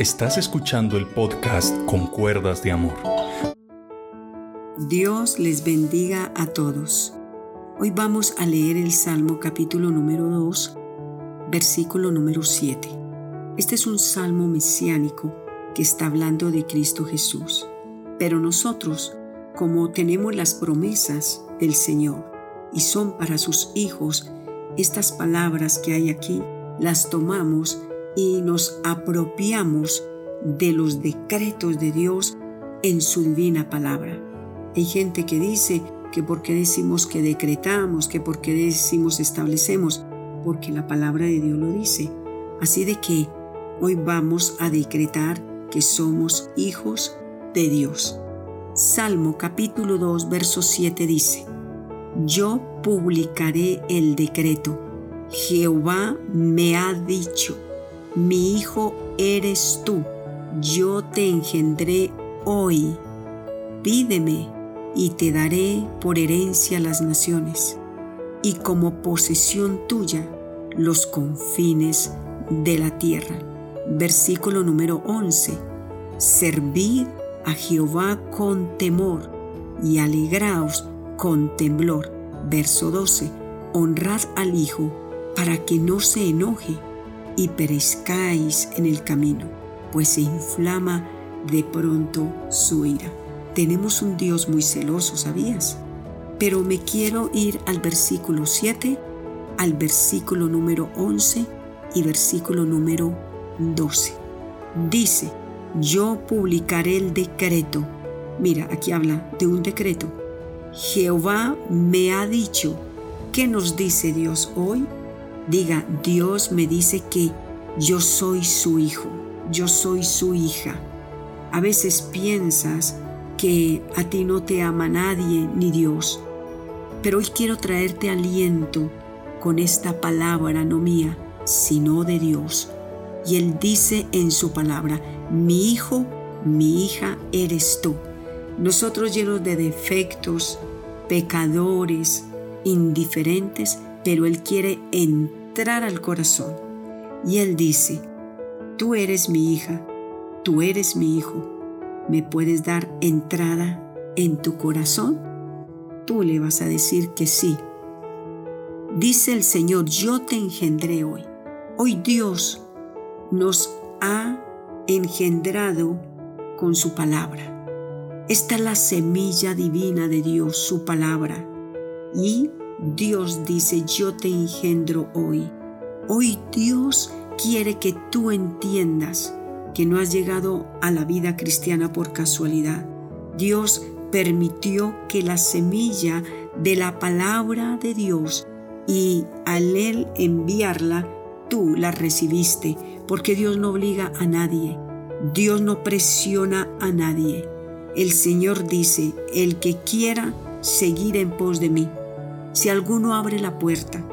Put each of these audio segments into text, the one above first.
Estás escuchando el podcast Con Cuerdas de Amor. Dios les bendiga a todos. Hoy vamos a leer el Salmo capítulo número 2, versículo número 7. Este es un salmo mesiánico que está hablando de Cristo Jesús. Pero nosotros, como tenemos las promesas del Señor y son para sus hijos, estas palabras que hay aquí las tomamos y nos apropiamos de los decretos de Dios en su divina palabra. Hay gente que dice que porque decimos que decretamos, que porque decimos establecemos, porque la palabra de Dios lo dice. Así de que hoy vamos a decretar que somos hijos de Dios. Salmo capítulo 2, verso 7 dice, Yo publicaré el decreto. Jehová me ha dicho, mi hijo eres tú, yo te engendré hoy. Pídeme y te daré por herencia las naciones, y como posesión tuya los confines de la tierra. Versículo número 11. Servid a Jehová con temor y alegraos con temblor. Verso 12. Honrad al Hijo para que no se enoje y perezcáis en el camino, pues se inflama de pronto su ira. Tenemos un Dios muy celoso, ¿sabías? Pero me quiero ir al versículo 7, al versículo número 11 y versículo número 12. Dice, yo publicaré el decreto. Mira, aquí habla de un decreto. Jehová me ha dicho, ¿qué nos dice Dios hoy? Diga, Dios me dice que yo soy su hijo, yo soy su hija. A veces piensas que a ti no te ama nadie ni Dios, pero hoy quiero traerte aliento con esta palabra no mía, sino de Dios. Y Él dice en su palabra, mi hijo, mi hija eres tú. Nosotros llenos de defectos, pecadores, indiferentes, pero Él quiere entrar al corazón. Y Él dice, tú eres mi hija, tú eres mi hijo, ¿me puedes dar entrada en tu corazón? Tú le vas a decir que sí. Dice el Señor, yo te engendré hoy. Hoy Dios nos ha engendrado con su palabra. Esta es la semilla divina de Dios, su palabra. Y Dios dice, yo te engendro hoy. Hoy Dios quiere que tú entiendas que no has llegado a la vida cristiana por casualidad. Dios permitió que la semilla de la palabra de Dios y al Él enviarla, tú la recibiste, porque Dios no obliga a nadie, Dios no presiona a nadie. El Señor dice, el que quiera seguir en pos de mí, si alguno abre la puerta,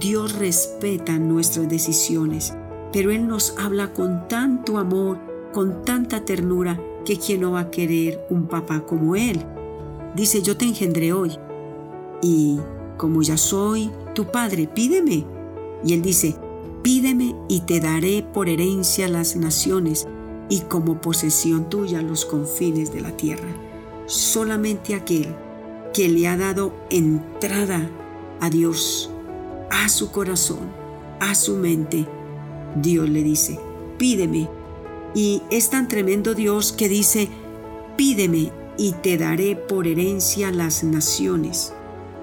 Dios respeta nuestras decisiones, pero Él nos habla con tanto amor, con tanta ternura, que quien no va a querer un papá como Él. Dice, yo te engendré hoy, y como ya soy tu padre, pídeme. Y Él dice, pídeme y te daré por herencia las naciones y como posesión tuya los confines de la tierra. Solamente aquel que le ha dado entrada a Dios, a su corazón, a su mente, Dios le dice, pídeme. Y es tan tremendo Dios que dice, pídeme y te daré por herencia las naciones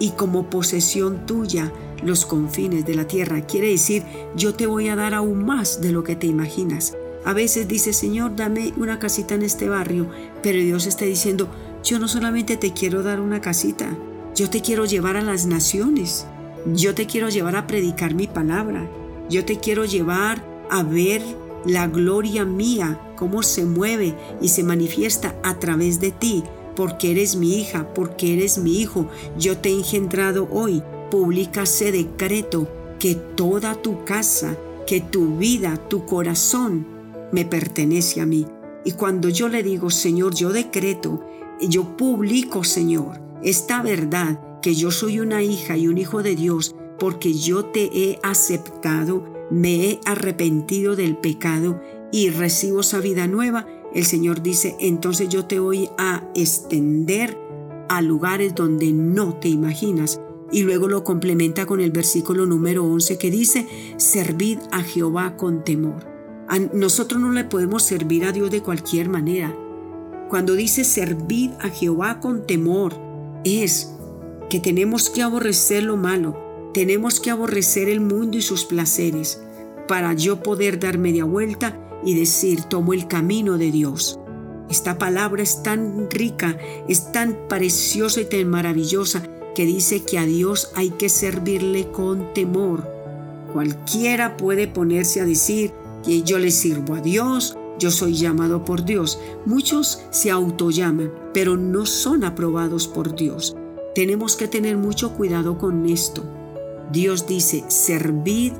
y como posesión tuya los confines de la tierra. Quiere decir, yo te voy a dar aún más de lo que te imaginas. A veces dice, Señor, dame una casita en este barrio, pero Dios está diciendo, yo no solamente te quiero dar una casita, yo te quiero llevar a las naciones, yo te quiero llevar a predicar mi palabra, yo te quiero llevar a ver la gloria mía, cómo se mueve y se manifiesta a través de ti, porque eres mi hija, porque eres mi hijo, yo te he engendrado hoy. Publícase decreto que toda tu casa, que tu vida, tu corazón me pertenece a mí. Y cuando yo le digo, Señor, yo decreto yo publico, Señor, esta verdad que yo soy una hija y un hijo de Dios porque yo te he aceptado, me he arrepentido del pecado y recibo esa vida nueva, el Señor dice, entonces yo te voy a extender a lugares donde no te imaginas. Y luego lo complementa con el versículo número 11 que dice, servid a Jehová con temor. A nosotros no le podemos servir a Dios de cualquier manera. Cuando dice servid a Jehová con temor, es que tenemos que aborrecer lo malo, tenemos que aborrecer el mundo y sus placeres, para yo poder dar media vuelta y decir, tomo el camino de Dios. Esta palabra es tan rica, es tan preciosa y tan maravillosa que dice que a Dios hay que servirle con temor. Cualquiera puede ponerse a decir que yo le sirvo a Dios, yo soy llamado por Dios. Muchos se autollaman, pero no son aprobados por Dios. Tenemos que tener mucho cuidado con esto. Dios dice, servid,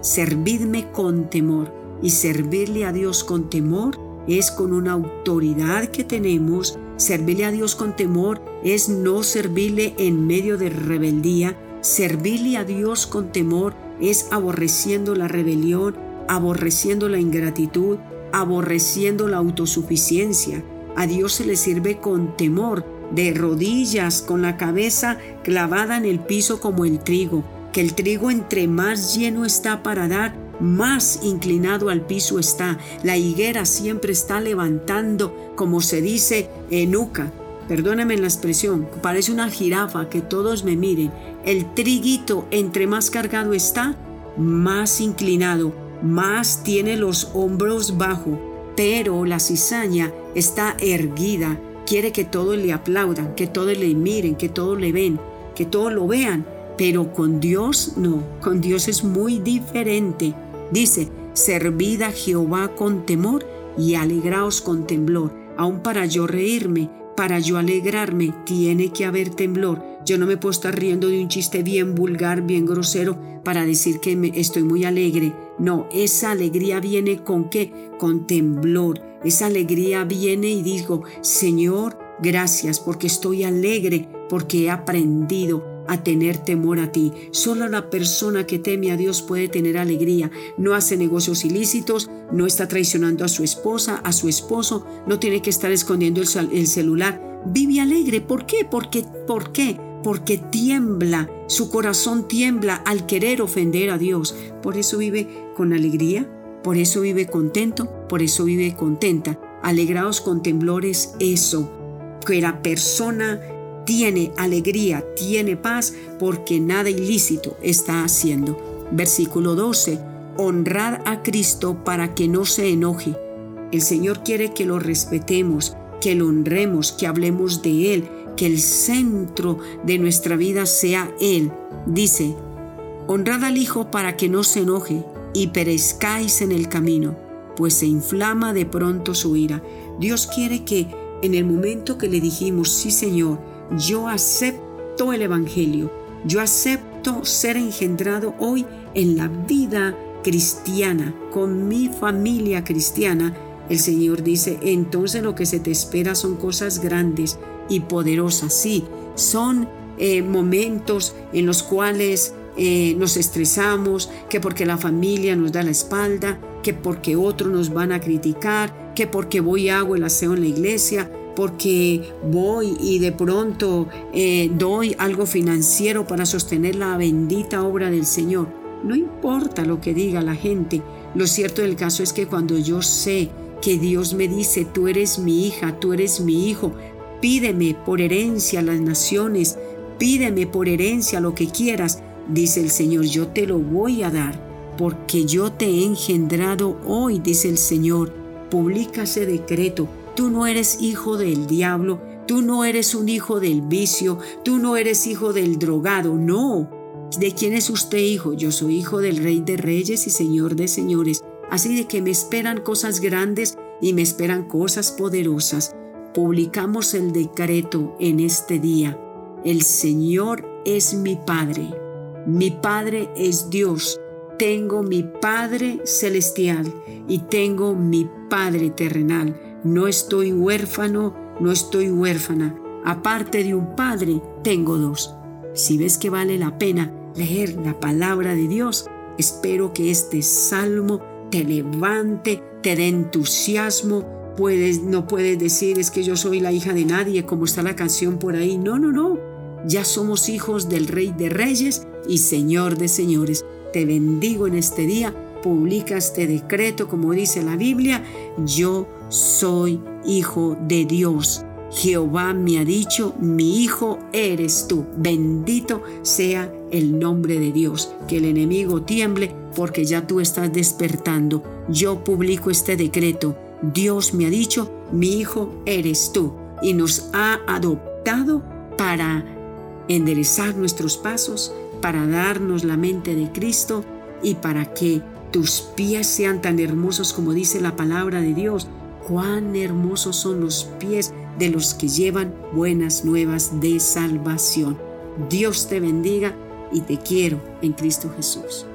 servidme con temor. Y servirle a Dios con temor es con una autoridad que tenemos. Servirle a Dios con temor es no servirle en medio de rebeldía. Servirle a Dios con temor es aborreciendo la rebelión, aborreciendo la ingratitud, aborreciendo la autosuficiencia. A Dios se le sirve con temor, de rodillas, con la cabeza clavada en el piso como el trigo, que el trigo entre más lleno está para dar, más inclinado al piso está. La higuera siempre está levantando, como se dice en Uca. Perdóname la expresión, parece una jirafa que todos me miren. El triguito entre más cargado está, más inclinado, más tiene los hombros bajo, pero la cizaña está erguida, quiere que todos le aplaudan, que todos le miren, que todos le ven, que todos lo vean, pero con Dios no, con Dios es muy diferente. Dice, servid a Jehová con temor y alegraos con temblor. Aun para yo reírme, para yo alegrarme, tiene que haber temblor. Yo no me puedo estar riendo de un chiste bien vulgar, bien grosero, para decir que me, estoy muy alegre. No, esa alegría viene con qué? Con temblor. Esa alegría viene y digo, Señor, gracias porque estoy alegre, porque he aprendido a tener temor a ti. Solo la persona que teme a Dios puede tener alegría. No hace negocios ilícitos, no está traicionando a su esposa, a su esposo, no tiene que estar escondiendo el, celular. Vive alegre. ¿Por qué? Porque, ¿Por qué? Porque tiembla, su corazón tiembla al querer ofender a Dios. Por eso vive con alegría, por eso vive contento, por eso vive contenta. Alegrados con temblores, eso. Que la persona tiene alegría, tiene paz, porque nada ilícito está haciendo. Versículo 12. Honrad a Cristo para que no se enoje. El Señor quiere que lo respetemos, que lo honremos, que hablemos de Él, que el centro de nuestra vida sea Él. Dice, honrad al Hijo para que no se enoje y perezcáis en el camino, pues se inflama de pronto su ira. Dios quiere que en el momento que le dijimos, sí Señor, yo acepto el Evangelio, yo acepto ser engendrado hoy en la vida cristiana, con mi familia cristiana, el Señor dice, entonces lo que se te espera son cosas grandes y poderosas. Sí, son eh, momentos en los cuales eh, nos estresamos, que porque la familia nos da la espalda, que porque otros nos van a criticar, que porque voy y hago el aseo en la iglesia, porque voy y de pronto eh, doy algo financiero para sostener la bendita obra del Señor. No importa lo que diga la gente, lo cierto del caso es que cuando yo sé que Dios me dice, tú eres mi hija, tú eres mi hijo, pídeme por herencia las naciones, pídeme por herencia lo que quieras, dice el Señor, yo te lo voy a dar, porque yo te he engendrado hoy, dice el Señor, publica ese decreto, Tú no eres hijo del diablo, tú no eres un hijo del vicio, tú no eres hijo del drogado, no. ¿De quién es usted hijo? Yo soy hijo del Rey de Reyes y Señor de Señores. Así de que me esperan cosas grandes y me esperan cosas poderosas. Publicamos el decreto en este día. El Señor es mi Padre. Mi Padre es Dios. Tengo mi Padre celestial y tengo mi Padre terrenal. No estoy huérfano, no estoy huérfana. Aparte de un padre, tengo dos. Si ves que vale la pena leer la palabra de Dios, espero que este salmo te levante, te dé entusiasmo. Puedes, no puedes decir es que yo soy la hija de nadie, como está la canción por ahí. No, no, no. Ya somos hijos del Rey de Reyes y Señor de Señores. Te bendigo en este día. Publica este decreto, como dice la Biblia. Yo soy hijo de Dios. Jehová me ha dicho, mi hijo eres tú. Bendito sea el nombre de Dios. Que el enemigo tiemble porque ya tú estás despertando. Yo publico este decreto. Dios me ha dicho, mi hijo eres tú. Y nos ha adoptado para enderezar nuestros pasos, para darnos la mente de Cristo y para que tus pies sean tan hermosos como dice la palabra de Dios. Cuán hermosos son los pies de los que llevan buenas nuevas de salvación. Dios te bendiga y te quiero en Cristo Jesús.